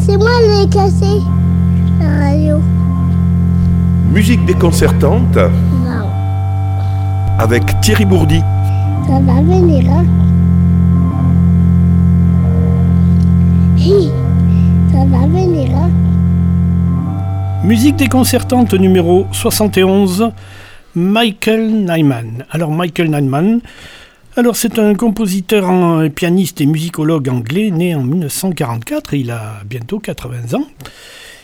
C'est moi qui ai cassé la radio. Musique déconcertante Non. avec Thierry Bourdi. Ça va venir, hein Hi, Ça va venir, hein Musique déconcertante numéro 71, Michael Nyman. Alors Michael Nyman, alors c'est un compositeur, pianiste et musicologue anglais né en 1944, il a bientôt 80 ans.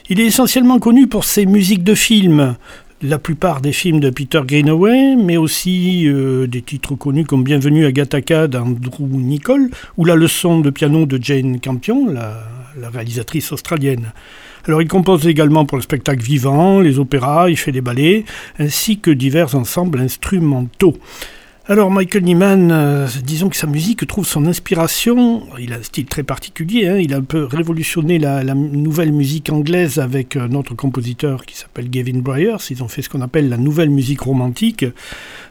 Il est essentiellement connu pour ses musiques de films, la plupart des films de Peter Greenaway, mais aussi euh, des titres connus comme Bienvenue à Gattaca d'Andrew Nicole ou La leçon de piano de Jane Campion, la réalisatrice australienne. Alors il compose également pour le spectacle vivant, les opéras, il fait des ballets, ainsi que divers ensembles instrumentaux. Alors Michael Nyman, euh, disons que sa musique trouve son inspiration, il a un style très particulier, hein, il a un peu révolutionné la, nouvelle musique anglaise avec un autre compositeur qui s'appelle Gavin Bryars, ils ont fait ce qu'on appelle la nouvelle musique romantique.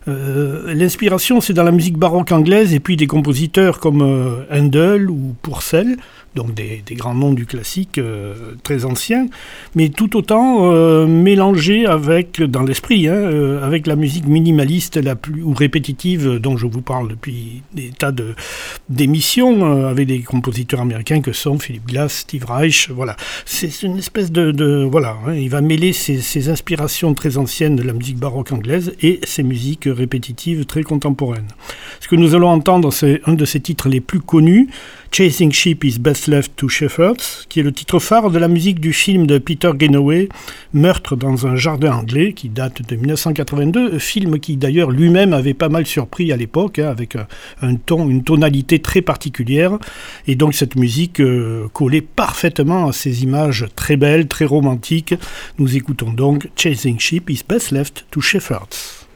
Euh, L'inspiration c'est dans la musique baroque anglaise et puis des compositeurs comme euh, Handel ou Purcell, donc des, grands noms du classique euh, très anciens, mais tout autant euh, mélangés avec, dans l'esprit, hein, euh, avec la musique minimaliste la plus, ou répétitive dont je vous parle depuis des tas de, d'émissions, euh, avec des compositeurs américains que sont Philip Glass, Steve Reich, voilà. C'est une espèce de... de voilà, hein, il va mêler ses, ses, inspirations très anciennes de la musique baroque anglaise et ses musiques répétitives très contemporaines. Ce que nous allons entendre, c'est un de ses titres les plus connus, Chasing Sheep is Best Left to Shepherds, qui est le titre phare de la musique du film de Peter Greenaway, Meurtre dans un jardin anglais, qui date de 1982, film qui d'ailleurs lui-même avait pas mal surpris à l'époque, hein, avec un, un, ton, une tonalité très particulière, et donc cette musique euh, collait parfaitement à ces images très belles, très romantiques. Nous écoutons donc Chasing Sheep is Best Left to Shepherds.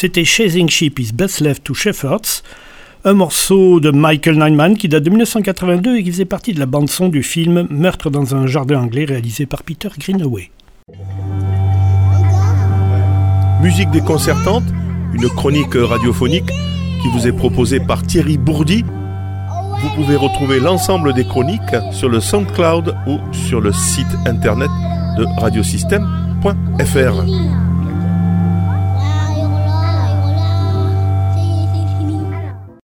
C'était Chasing Sheep is Best Left to Shepherds, un morceau de Michael Nyman qui date de 1982 et qui faisait partie de la bande-son du film Meurtre dans un jardin anglais réalisé par Peter Greenaway. Musique déconcertante, une chronique radiophonique qui vous est proposée par Thierry Bourdi. Vous pouvez retrouver l'ensemble des chroniques sur le SoundCloud ou sur le site internet de radiosystème.fr.